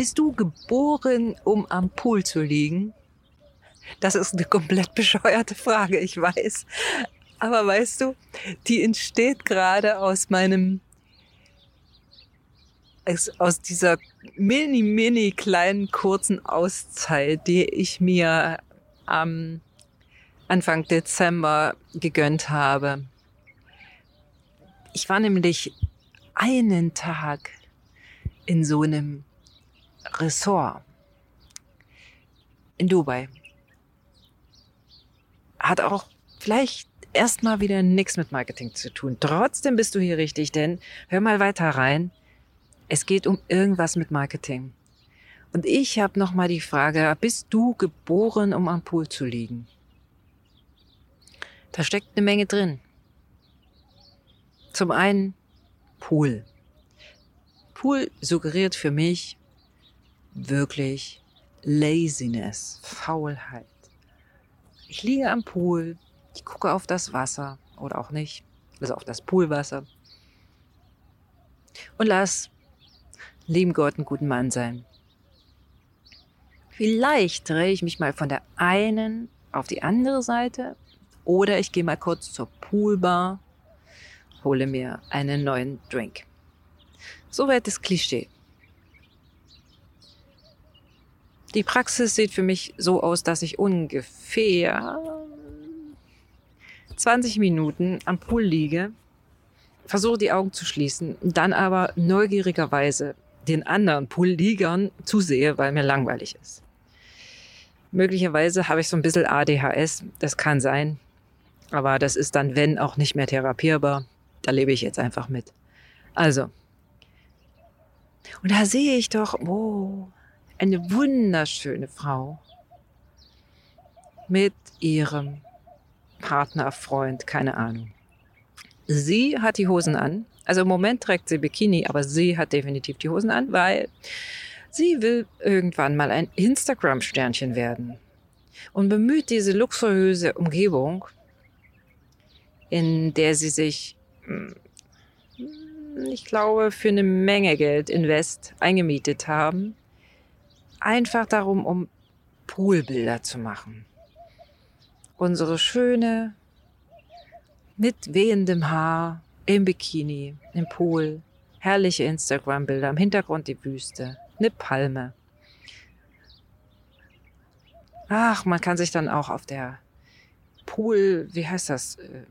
Bist du geboren, um am Pool zu liegen? Das ist eine komplett bescheuerte Frage, ich weiß. Aber weißt du, die entsteht gerade aus meinem, aus dieser mini, mini kleinen kurzen Auszeit, die ich mir am Anfang Dezember gegönnt habe. Ich war nämlich einen Tag in so einem Ressort in Dubai. Hat auch vielleicht erstmal wieder nichts mit Marketing zu tun. Trotzdem bist du hier richtig, denn hör mal weiter rein. Es geht um irgendwas mit Marketing. Und ich habe noch mal die Frage, bist du geboren, um am Pool zu liegen? Da steckt eine Menge drin. Zum einen Pool. Pool suggeriert für mich wirklich Laziness, Faulheit. Ich liege am Pool, ich gucke auf das Wasser oder auch nicht, also auf das Poolwasser und lass lieben Gott einen guten Mann sein. Vielleicht drehe ich mich mal von der einen auf die andere Seite oder ich gehe mal kurz zur Poolbar, hole mir einen neuen Drink. Soweit das Klischee. Die Praxis sieht für mich so aus, dass ich ungefähr 20 Minuten am Pool liege, versuche die Augen zu schließen, dann aber neugierigerweise den anderen Poolliegern zusehe, weil mir langweilig ist. Möglicherweise habe ich so ein bisschen ADHS, das kann sein, aber das ist dann, wenn, auch nicht mehr therapierbar. Da lebe ich jetzt einfach mit. Also. Und da sehe ich doch, oh, eine wunderschöne Frau mit ihrem Partner, Freund, keine Ahnung. Sie hat die Hosen an. Also im Moment trägt sie Bikini, aber sie hat definitiv die Hosen an, weil sie will irgendwann mal ein Instagram-Sternchen werden und bemüht diese luxuriöse Umgebung, in der sie sich, hm, ich glaube, für eine Menge Geld invest eingemietet haben, einfach darum, um Poolbilder zu machen. Unsere schöne, mit wehendem Haar, im Bikini, im Pool, herrliche Instagram-Bilder, im Hintergrund die Wüste, eine Palme. Ach, man kann sich dann auch auf der Pool, wie heißt das? Äh,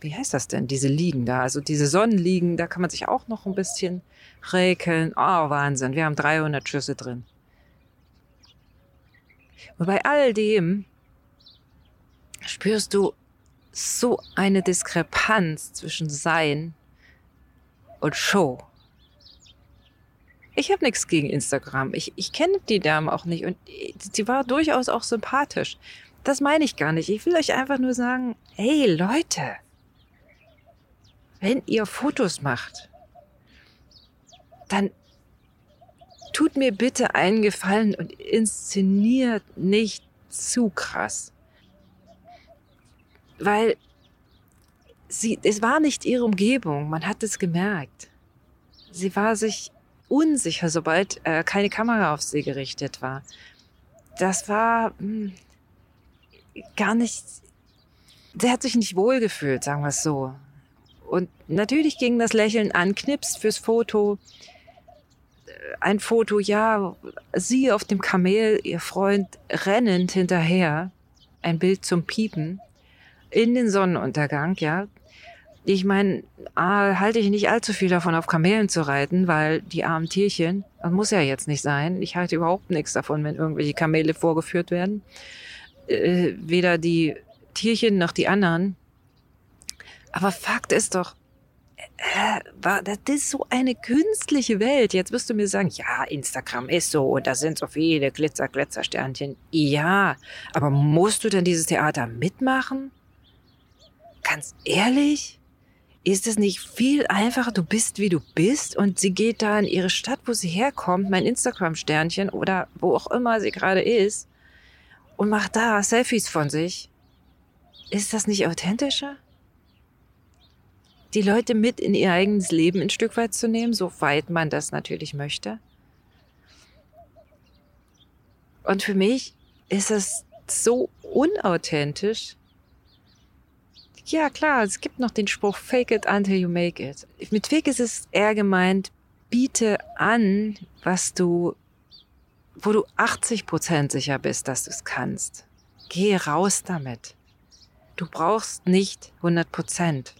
wie heißt das denn? Diese Liegen da, also diese Sonnenliegen, da kann man sich auch noch ein bisschen räkeln. Oh, Wahnsinn, wir haben 300 Schüsse drin. Und bei all dem spürst du so eine Diskrepanz zwischen Sein und Show. Ich habe nichts gegen Instagram. Ich, ich kenne die Dame auch nicht und sie war durchaus auch sympathisch. Das meine ich gar nicht. Ich will euch einfach nur sagen, hey Leute, wenn ihr Fotos macht, dann tut mir bitte einen Gefallen und inszeniert nicht zu krass. Weil sie, es war nicht ihre Umgebung, man hat es gemerkt. Sie war sich unsicher, sobald äh, keine Kamera auf sie gerichtet war. Das war mh, hm, gar nicht, sie hat sich nicht wohlgefühlt, sagen wir es so. Und natürlich ging das Lächeln an, Knips fürs Foto, ein Foto, ja, sie auf dem Kamel, ihr Freund rennend hinterher, ein Bild zum Piepen, in den Sonnenuntergang, ja. Ich meine, halte ich nicht allzu viel davon, auf Kamelen zu reiten, weil die armen Tierchen, das muss ja jetzt nicht sein. Ich halte überhaupt nichts davon, wenn irgendwelche Kamele vorgeführt werden. Äh, weder die Tierchen noch die anderen. Aber Fakt ist doch, äh, war, das ist so eine künstliche Welt. Jetzt wirst du mir sagen, ja, Instagram ist so und da sind so viele Glitzer, Glitzersternchen. Ja, aber musst du denn dieses Theater mitmachen? Ganz ehrlich? Ist es nicht viel einfacher, du bist wie du bist und sie geht da in ihre Stadt, wo sie herkommt, mein Instagram-Sternchen oder wo auch immer sie gerade ist und macht da Selfies von sich? Ist das nicht authentischer? Die Leute mit in ihr eigenes Leben ein Stück weit zu nehmen, soweit man das natürlich möchte. Und für mich ist es so unauthentisch. Ja, klar, es gibt noch den Spruch, fake it until you make it. Mit fake ist es eher gemeint, biete an, was du, wo du 80 Prozent sicher bist, dass du es kannst. Geh raus damit. Du brauchst nicht 100 Prozent.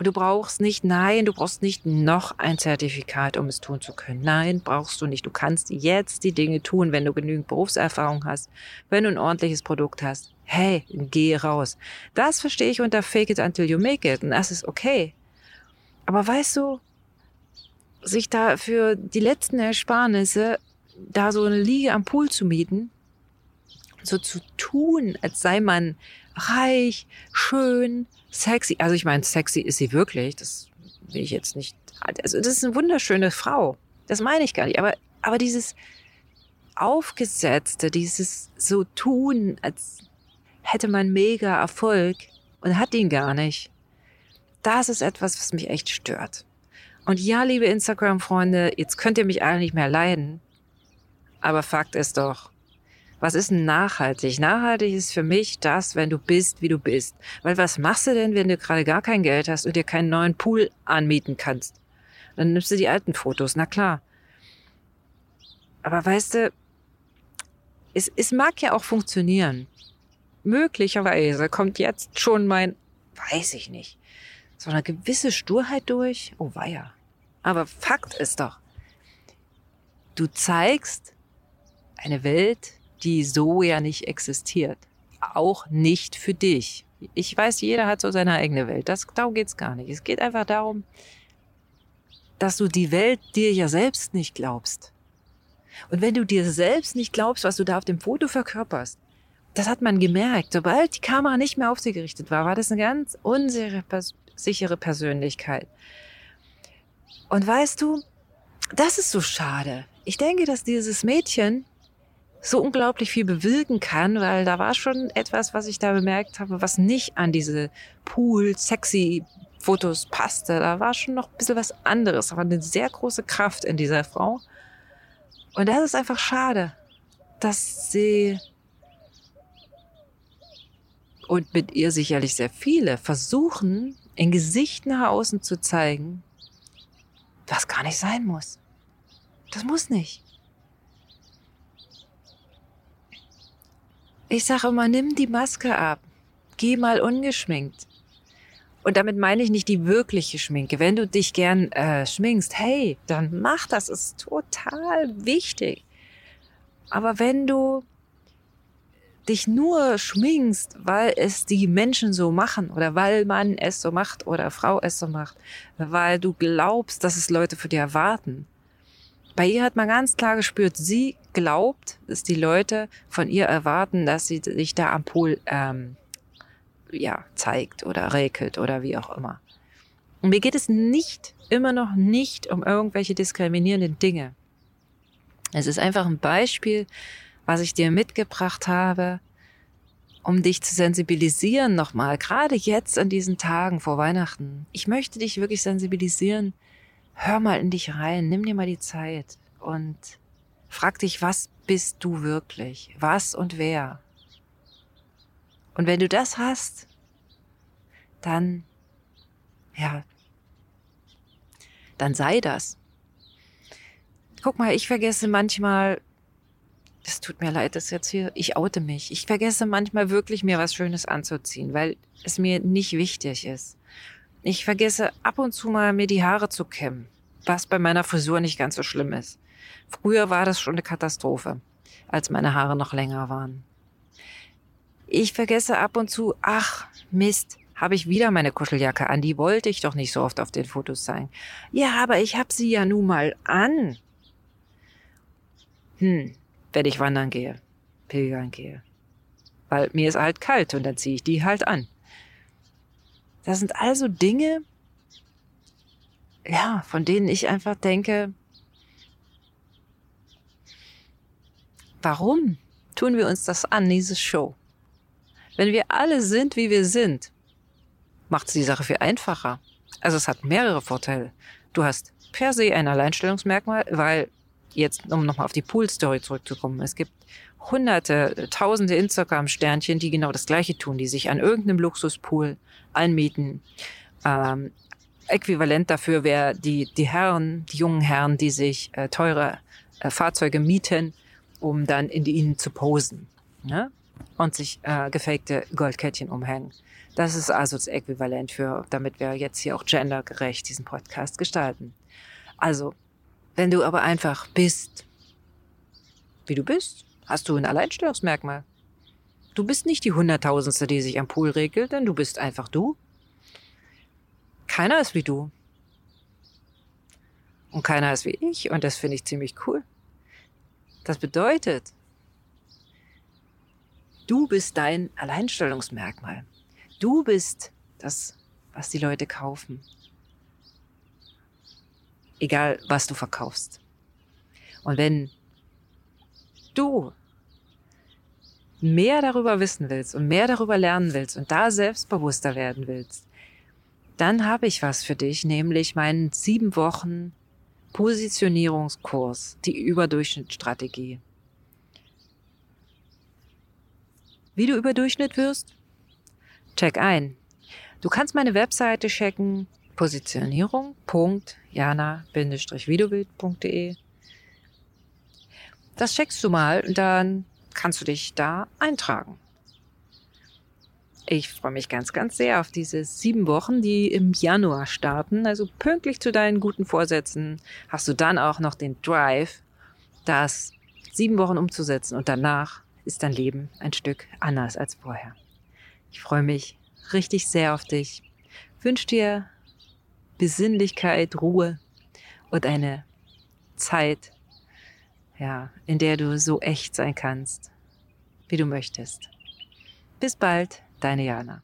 Und du brauchst nicht, nein, du brauchst nicht noch ein Zertifikat, um es tun zu können. Nein, brauchst du nicht. Du kannst jetzt die Dinge tun, wenn du genügend Berufserfahrung hast, wenn du ein ordentliches Produkt hast. Hey, geh raus. Das verstehe ich unter Fake it until you make it. Und das ist okay. Aber weißt du, sich da für die letzten Ersparnisse da so eine Liege am Pool zu mieten, so zu tun, als sei man reich, schön, sexy. Also ich meine, sexy ist sie wirklich. Das will ich jetzt nicht. Also das ist eine wunderschöne Frau. Das meine ich gar nicht. Aber, aber dieses aufgesetzte, dieses so tun, als hätte man mega Erfolg und hat ihn gar nicht. Das ist etwas, was mich echt stört. Und ja, liebe Instagram-Freunde, jetzt könnt ihr mich nicht mehr leiden. Aber Fakt ist doch, was ist nachhaltig? Nachhaltig ist für mich das, wenn du bist, wie du bist. Weil was machst du denn, wenn du gerade gar kein Geld hast und dir keinen neuen Pool anmieten kannst? Dann nimmst du die alten Fotos, na klar. Aber weißt du, es, es mag ja auch funktionieren. Möglicherweise kommt jetzt schon mein, weiß ich nicht, so eine gewisse Sturheit durch. Oh weia. Aber Fakt ist doch, du zeigst eine Welt, die so ja nicht existiert. Auch nicht für dich. Ich weiß, jeder hat so seine eigene Welt. Das, darum geht's gar nicht. Es geht einfach darum, dass du die Welt dir ja selbst nicht glaubst. Und wenn du dir selbst nicht glaubst, was du da auf dem Foto verkörperst, das hat man gemerkt. Sobald die Kamera nicht mehr auf sie gerichtet war, war das eine ganz unsichere Persönlichkeit. Und weißt du, das ist so schade. Ich denke, dass dieses Mädchen so unglaublich viel bewirken kann, weil da war schon etwas, was ich da bemerkt habe, was nicht an diese Pool-Sexy-Fotos passte. Da war schon noch ein bisschen was anderes, war eine sehr große Kraft in dieser Frau. Und das ist einfach schade, dass sie und mit ihr sicherlich sehr viele versuchen, in Gesicht nach außen zu zeigen, was gar nicht sein muss. Das muss nicht. Ich sage immer, nimm die Maske ab. Geh mal ungeschminkt. Und damit meine ich nicht die wirkliche Schminke. Wenn du dich gern äh, schminkst, hey, dann mach das. Ist total wichtig. Aber wenn du dich nur schminkst, weil es die Menschen so machen oder weil man es so macht oder Frau es so macht, weil du glaubst, dass es Leute für dir erwarten, bei ihr hat man ganz klar gespürt, sie glaubt, dass die Leute von ihr erwarten, dass sie sich da am Pool ähm, ja, zeigt oder räkelt oder wie auch immer. Und mir geht es nicht, immer noch nicht um irgendwelche diskriminierenden Dinge. Es ist einfach ein Beispiel, was ich dir mitgebracht habe, um dich zu sensibilisieren nochmal, gerade jetzt an diesen Tagen vor Weihnachten. Ich möchte dich wirklich sensibilisieren, hör mal in dich rein, nimm dir mal die Zeit und frag dich, was bist du wirklich? Was und wer? Und wenn du das hast, dann, ja, dann sei das. Guck mal, ich vergesse manchmal, es tut mir leid, dass jetzt hier, ich oute mich. Ich vergesse manchmal wirklich mir was Schönes anzuziehen, weil es mir nicht wichtig ist. Ich vergesse ab und zu mal mir die Haare zu kämmen, was bei meiner Frisur nicht ganz so schlimm ist. Früher war das schon eine Katastrophe, als meine Haare noch länger waren. Ich vergesse ab und zu, ach Mist, habe ich wieder meine Kuscheljacke an, die wollte ich doch nicht so oft auf den Fotos zeigen. Ja, aber ich habe sie ja nun mal an. Hm, wenn ich wandern gehe, pilgern gehe. Weil mir ist halt kalt und dann ziehe ich die halt an. Das sind also Dinge, ja, von denen ich einfach denke, warum tun wir uns das an, diese Show? Wenn wir alle sind, wie wir sind, macht es die Sache viel einfacher. Also es hat mehrere Vorteile. Du hast per se ein Alleinstellungsmerkmal, weil jetzt, um nochmal auf die Pool-Story zurückzukommen, es gibt hunderte, tausende Instagram-Sternchen, die genau das Gleiche tun, die sich an irgendeinem Luxuspool anmieten. Ähm, äquivalent dafür wäre die, die Herren, die jungen Herren, die sich äh, teure äh, Fahrzeuge mieten, um dann in ihnen zu posen ne? und sich äh, gefakte Goldkettchen umhängen. Das ist also das Äquivalent für, damit wir jetzt hier auch gendergerecht diesen Podcast gestalten. Also, wenn du aber einfach bist, wie du bist, hast du ein Alleinstellungsmerkmal. Du bist nicht die Hunderttausendste, die sich am Pool regelt, denn du bist einfach du. Keiner ist wie du. Und keiner ist wie ich. Und das finde ich ziemlich cool. Das bedeutet, du bist dein Alleinstellungsmerkmal. Du bist das, was die Leute kaufen. Egal, was du verkaufst. Und wenn du mehr darüber wissen willst und mehr darüber lernen willst und da selbstbewusster werden willst, dann habe ich was für dich, nämlich meinen sieben Wochen Positionierungskurs, die Überdurchschnittsstrategie. Wie du Überdurchschnitt wirst? Check ein. Du kannst meine Webseite checken, positionierung.jana-widowild.de. Das checkst du mal und dann kannst du dich da eintragen. Ich freue mich ganz, ganz sehr auf diese sieben Wochen, die im Januar starten. Also pünktlich zu deinen guten Vorsätzen hast du dann auch noch den Drive, das sieben Wochen umzusetzen und danach ist dein Leben ein Stück anders als vorher. Ich freue mich richtig sehr auf dich. Wünsche dir Besinnlichkeit, Ruhe und eine Zeit, ja, in der du so echt sein kannst, wie du möchtest. Bis bald, deine Jana.